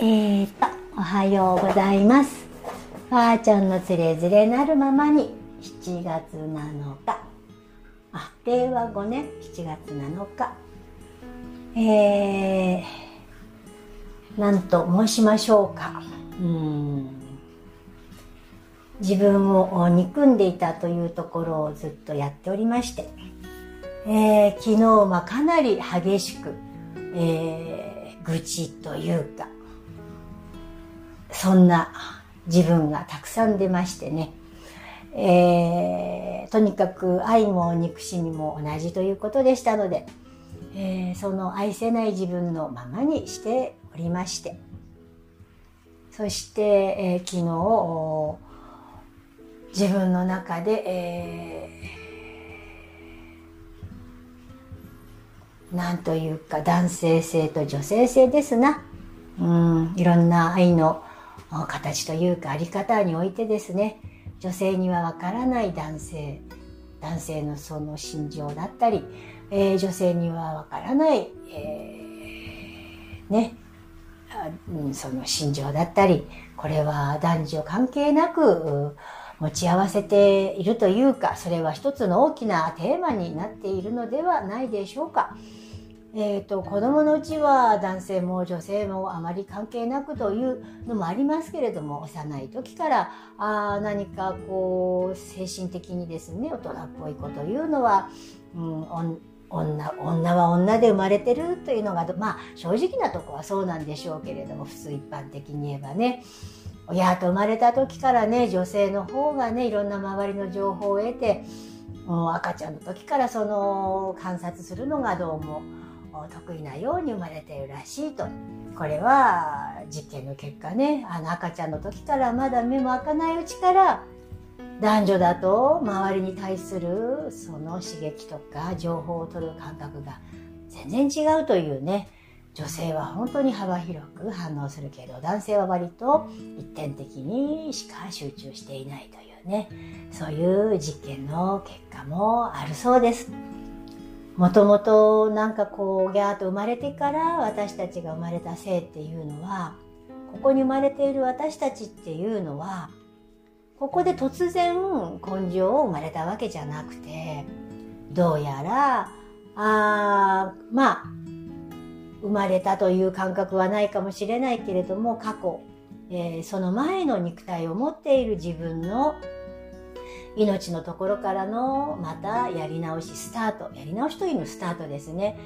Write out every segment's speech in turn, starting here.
えーと、おはようございます。ばあちゃんのつれづれなるままに、7月7日。あ、令和5年7月7日。えー、なんと申しましょうか。うん。自分を憎んでいたというところをずっとやっておりまして、えー、昨日はかなり激しく、えー、愚痴というか、そんな自分がたくさん出ましてね、えー、とにかく愛も憎しみも同じということでしたので、えー、その愛せない自分のままにしておりまして、そして、えー、昨日、自分の中で、えー、なんというか男性性と女性性ですな。うん、いろんな愛の形というかあり方においてですね女性にはわからない男性男性のその心情だったり、えー、女性にはわからない、えー、ねその心情だったりこれは男女関係なく持ち合わせているというかそれは一つの大きなテーマになっているのではないでしょうか。えーと、子供のうちは男性も女性もあまり関係なくというのもありますけれども幼い時からあ何かこう精神的にですね大人っぽい子というのは、うん、女女は女で生まれてるというのがまあ正直なとこはそうなんでしょうけれども普通一般的に言えばね。親と生まれた時からね女性の方がねいろんな周りの情報を得てもう赤ちゃんの時からその観察するのがどうも得意なように生まれているらしいと。これは実験の結果ね。あの赤ちゃんの時からまだ目も開かないうちから男女だと周りに対するその刺激とか情報を取る感覚が全然違うというね。女性は本当に幅広く反応するけど男性は割と一点的にしか集中していないというね。そういう実験の結果もあるそうです。もともとなんかこうギャーと生まれてから私たちが生まれた性っていうのはここに生まれている私たちっていうのはここで突然根性を生まれたわけじゃなくてどうやらあまあ生まれたという感覚はないかもしれないけれども過去、えー、その前の肉体を持っている自分の命のところからのまたやり直しスタートやり直しというのスタートですね、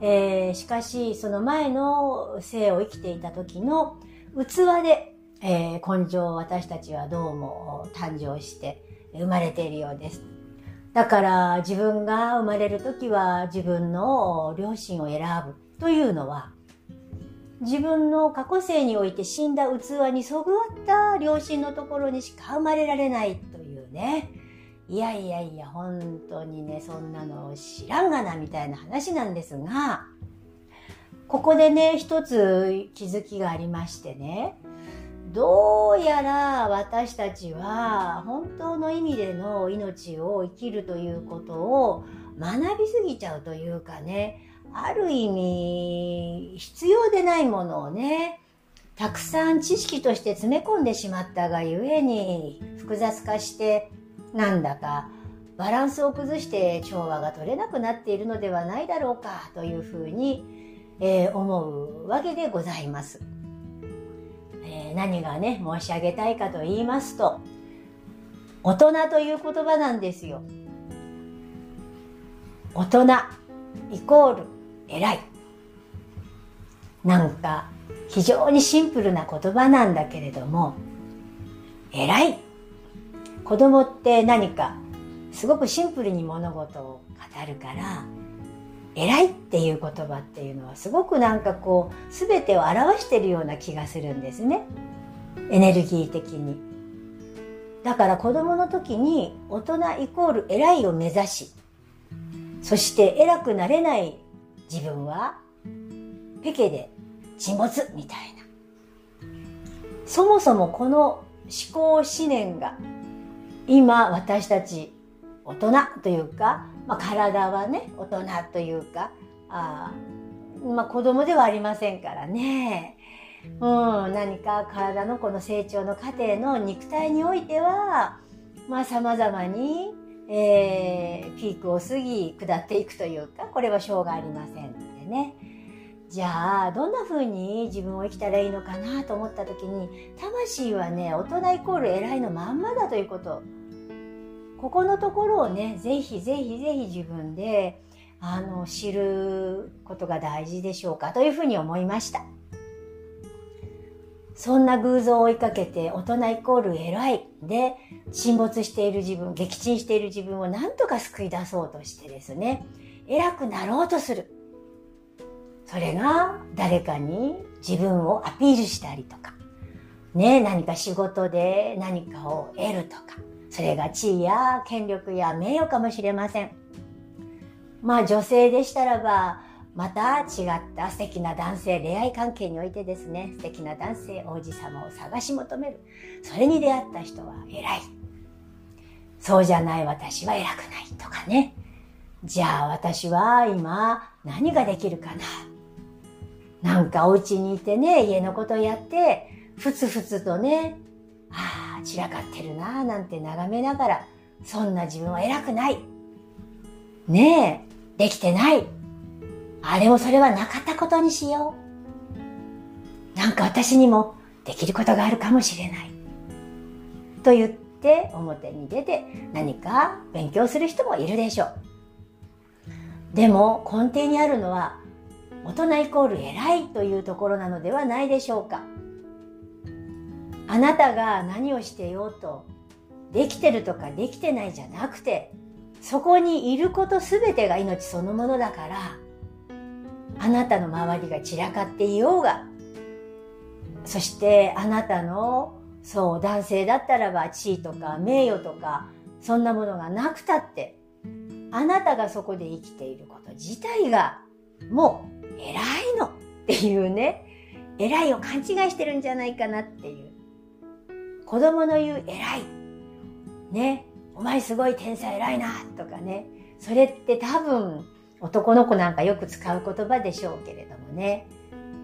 えー、しかしその前の生を生きていた時の器で、えー、根性を私たちはどうも誕生して生まれているようです。だから自分が生まれる時は自分の両親を選ぶというのは自分の過去生において死んだ器にそぐわった両親のところにしか生まれられないというね。いやいやいや、本当にね、そんなの知らんがな、みたいな話なんですが、ここでね、一つ気づきがありましてね、どうやら私たちは本当の意味での命を生きるということを学びすぎちゃうというかね、ある意味必要でないものをね、たくさん知識として詰め込んでしまったがゆえに複雑化してなんだかバランスを崩して調和が取れなくなっているのではないだろうかというふうに、えー、思うわけでございます、えー、何がね申し上げたいかと言いますと大人という言葉なんですよ。大人イコール偉い。なんか非常にシンプルな言葉なんだけれども偉い。子供って何かすごくシンプルに物事を語るから偉いっていう言葉っていうのはすごくなんかこう全てを表してるような気がするんですね。エネルギー的に。だから子供の時に大人イコール偉いを目指しそして偉くなれない自分はペケで沈没みたいな。そもそもこの思考思念が今私たち大人というか、まあ、体はね大人というかあ、まあ、子供ではありませんからねうん、何か体のこの成長の過程の肉体においては、まあ様々に、えー、ピークを過ぎ下っていくというか、これはしょうがありませんのでね。じゃあ、どんな風に自分を生きたらいいのかなと思った時に、魂はね、大人イコール偉いのまんまだということ。ここのところをね、ぜひぜひぜひ自分で、あの、知ることが大事でしょうかというふうに思いました。そんな偶像を追いかけて大人イコール偉いで沈没している自分、撃沈している自分を何とか救い出そうとしてですね、偉くなろうとする。それが誰かに自分をアピールしたりとか、ね、何か仕事で何かを得るとか、それが地位や権力や名誉かもしれません。まあ女性でしたらば、また違った素敵な男性、恋愛関係においてですね、素敵な男性、王子様を探し求める。それに出会った人は偉い。そうじゃない私は偉くないとかね。じゃあ私は今何ができるかななんかお家にいてね、家のことやって、ふつふつとね、ああ、散らかってるなぁなんて眺めながら、そんな自分は偉くない。ねえ、できてない。あれもそれはなかったことにしよう。なんか私にもできることがあるかもしれない。と言って表に出て何か勉強する人もいるでしょう。でも根底にあるのは大人イコール偉いというところなのではないでしょうか。あなたが何をしてようと、できてるとかできてないじゃなくて、そこにいることすべてが命そのものだから、あなたの周りが散らかっていようが、そしてあなたの、そう、男性だったらば地位とか名誉とか、そんなものがなくたって、あなたがそこで生きていること自体が、もう偉いのっていうね、偉いを勘違いしてるんじゃないかなっていう。子供の言う偉い。ね。お前すごい天才偉いなとかね。それって多分男の子なんかよく使う言葉でしょうけれどもね。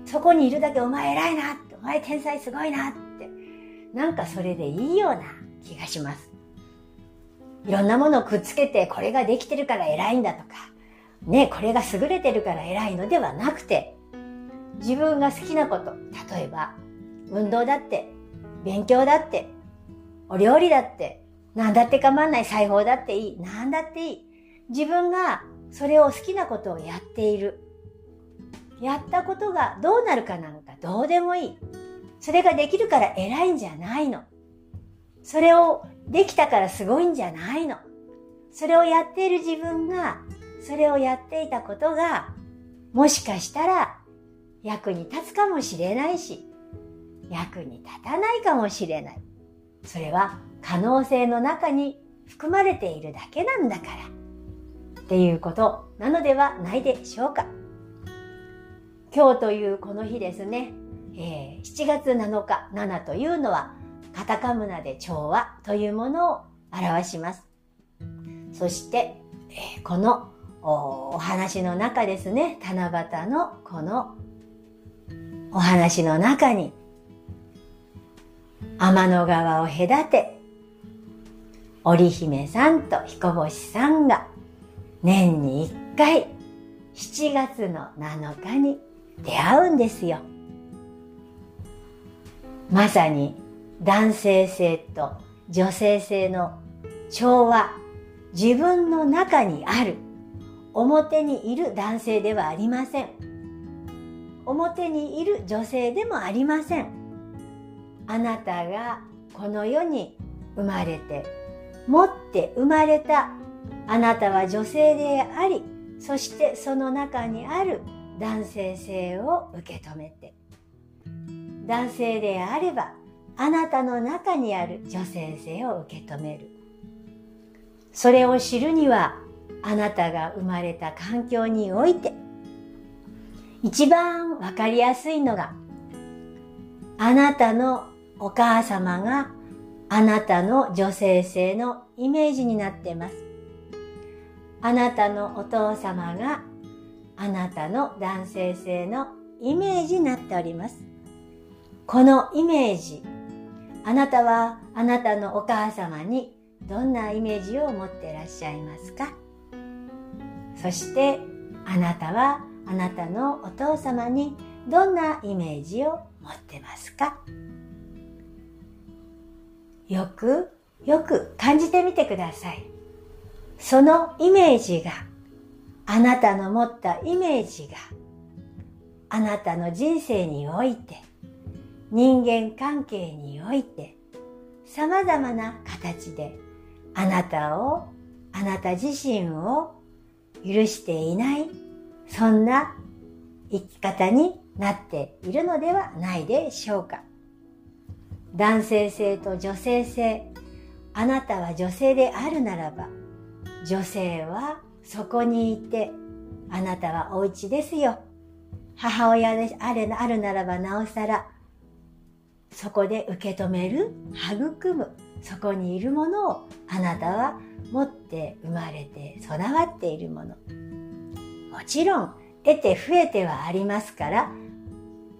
そこにいるだけお前偉いな、お前天才すごいなって。なんかそれでいいような気がします。いろんなものをくっつけてこれができてるから偉いんだとか、ね、これが優れてるから偉いのではなくて、自分が好きなこと、例えば、運動だって、勉強だって、お料理だって、何だって構わない裁縫だっていい、何だっていい。自分がそれを好きなことをやっている。やったことがどうなるかなんかどうでもいい。それができるから偉いんじゃないの。それをできたからすごいんじゃないの。それをやっている自分がそれをやっていたことが、もしかしたら役に立つかもしれないし、役に立たないかもしれない。それは可能性の中に含まれているだけなんだから。っていうことなのではないでしょうか。今日というこの日ですね、えー、7月7日、7というのはカタカムナで調和というものを表します。そして、えー、このお話の中ですね、七夕のこのお話の中に、天の川を隔て、織姫さんと彦星さんが年に一回7月の7日に出会うんですよ。まさに男性性と女性性の調和、自分の中にある表にいる男性ではありません。表にいる女性でもありません。あなたがこの世に生まれて、持って生まれたあなたは女性であり、そしてその中にある男性性を受け止めて、男性であればあなたの中にある女性性を受け止める。それを知るにはあなたが生まれた環境において、一番わかりやすいのが、あなたのお母様があなたの女性性のイメージになっています。あなたのお父様があなたの男性性のイメージになっております。このイメージ、あなたはあなたのお母様にどんなイメージを持ってらっしゃいますか？そしてあなたはあなたのお父様にどんなイメージを持ってますか？よくよく感じてみてください。そのイメージが、あなたの持ったイメージが、あなたの人生において、人間関係において、様々な形で、あなたを、あなた自身を許していない、そんな生き方になっているのではないでしょうか。男性性と女性性、あなたは女性であるならば、女性はそこにいて、あなたはお家ですよ。母親であるあるならばなおさら、そこで受け止める、育む、そこにいるものをあなたは持って生まれて備わっているもの。もちろん、得て増えてはありますから、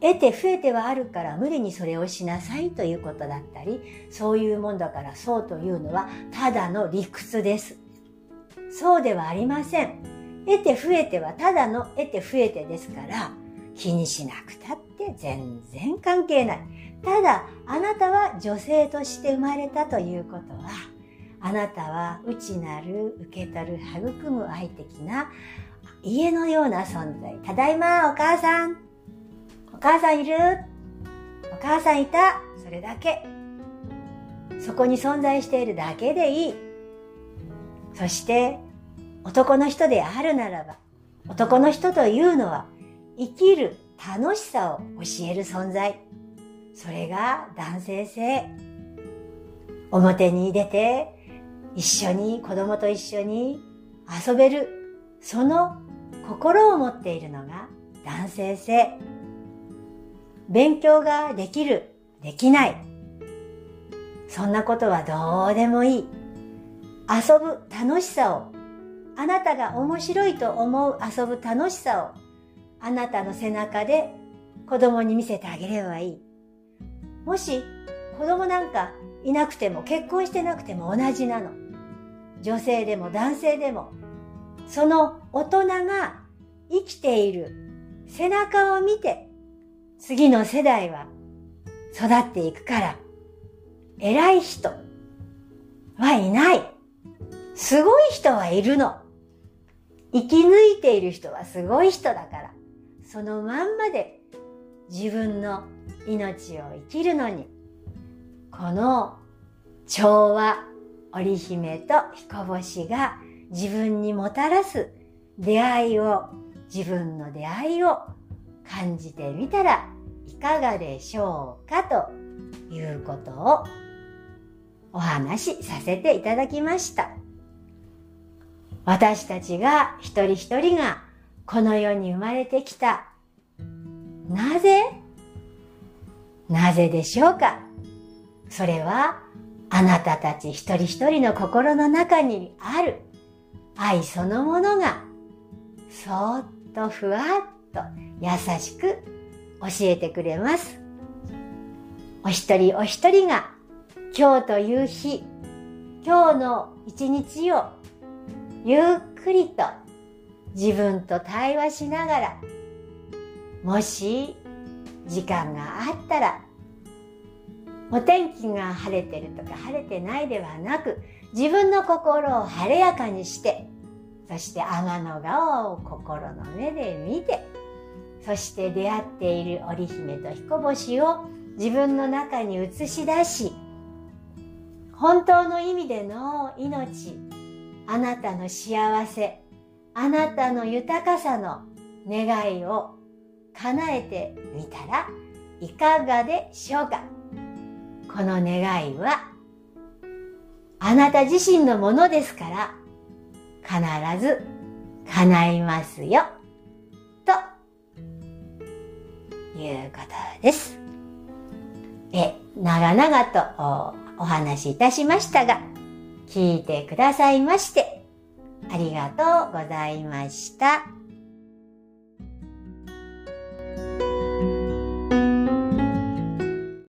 得て増えてはあるから無理にそれをしなさいということだったり、そういうもんだからそうというのはただの理屈です。そうではありません。得て増えてはただの得て増えてですから、気にしなくたって全然関係ない。ただ、あなたは女性として生まれたということは、あなたは内なる、受け取る、育む愛的な家のような存在。ただいま、お母さん。お母さんいる？お母さんいた？それだけ。そこに存在しているだけでいい。そして、男の人であるならば、男の人というのは、生きる楽しさを教える存在。それが男性性。表に出て、一緒に、子供と一緒に遊べる。その心を持っているのが男性性。勉強ができる、できない。そんなことはどうでもいい。遊ぶ楽しさを、あなたが面白いと思う遊ぶ楽しさを、あなたの背中で子供に見せてあげればいい。もし子供なんかいなくても結婚してなくても同じなの。女性でも男性でも、その大人が生きている背中を見て次の世代は育っていくから、偉い人はいない。すごい人はいるの。生き抜いている人はすごい人だから、そのまんまで自分の命を生きるのに、この調和織姫と彦星が自分にもたらす出会いを、自分の出会いを感じてみたらいかがでしょうかということをお話しさせていただきました。私たちが一人一人がこの世に生まれてきた。なぜ？なぜでしょうか？それはあなたたち一人一人の心の中にある愛そのものがそーっとふわっと優しく教えてくれます。お一人お一人が今日という日、今日の一日をゆっくりと自分と対話しながら、もし時間があったら、お天気が晴れてるとか晴れてないではなく、自分の心を晴れやかにして、そして天の川を心の目で見て、そして出会っている織姫と彦星を自分の中に映し出し、本当の意味での命、あなたの幸せ、あなたの豊かさの願いを叶えてみたらいかがでしょうかこの願いはあなた自身のものですから必ず叶いますよ。いうことです。え、長々とお話しいたしましたが、聞いてくださいまして、ありがとうございました。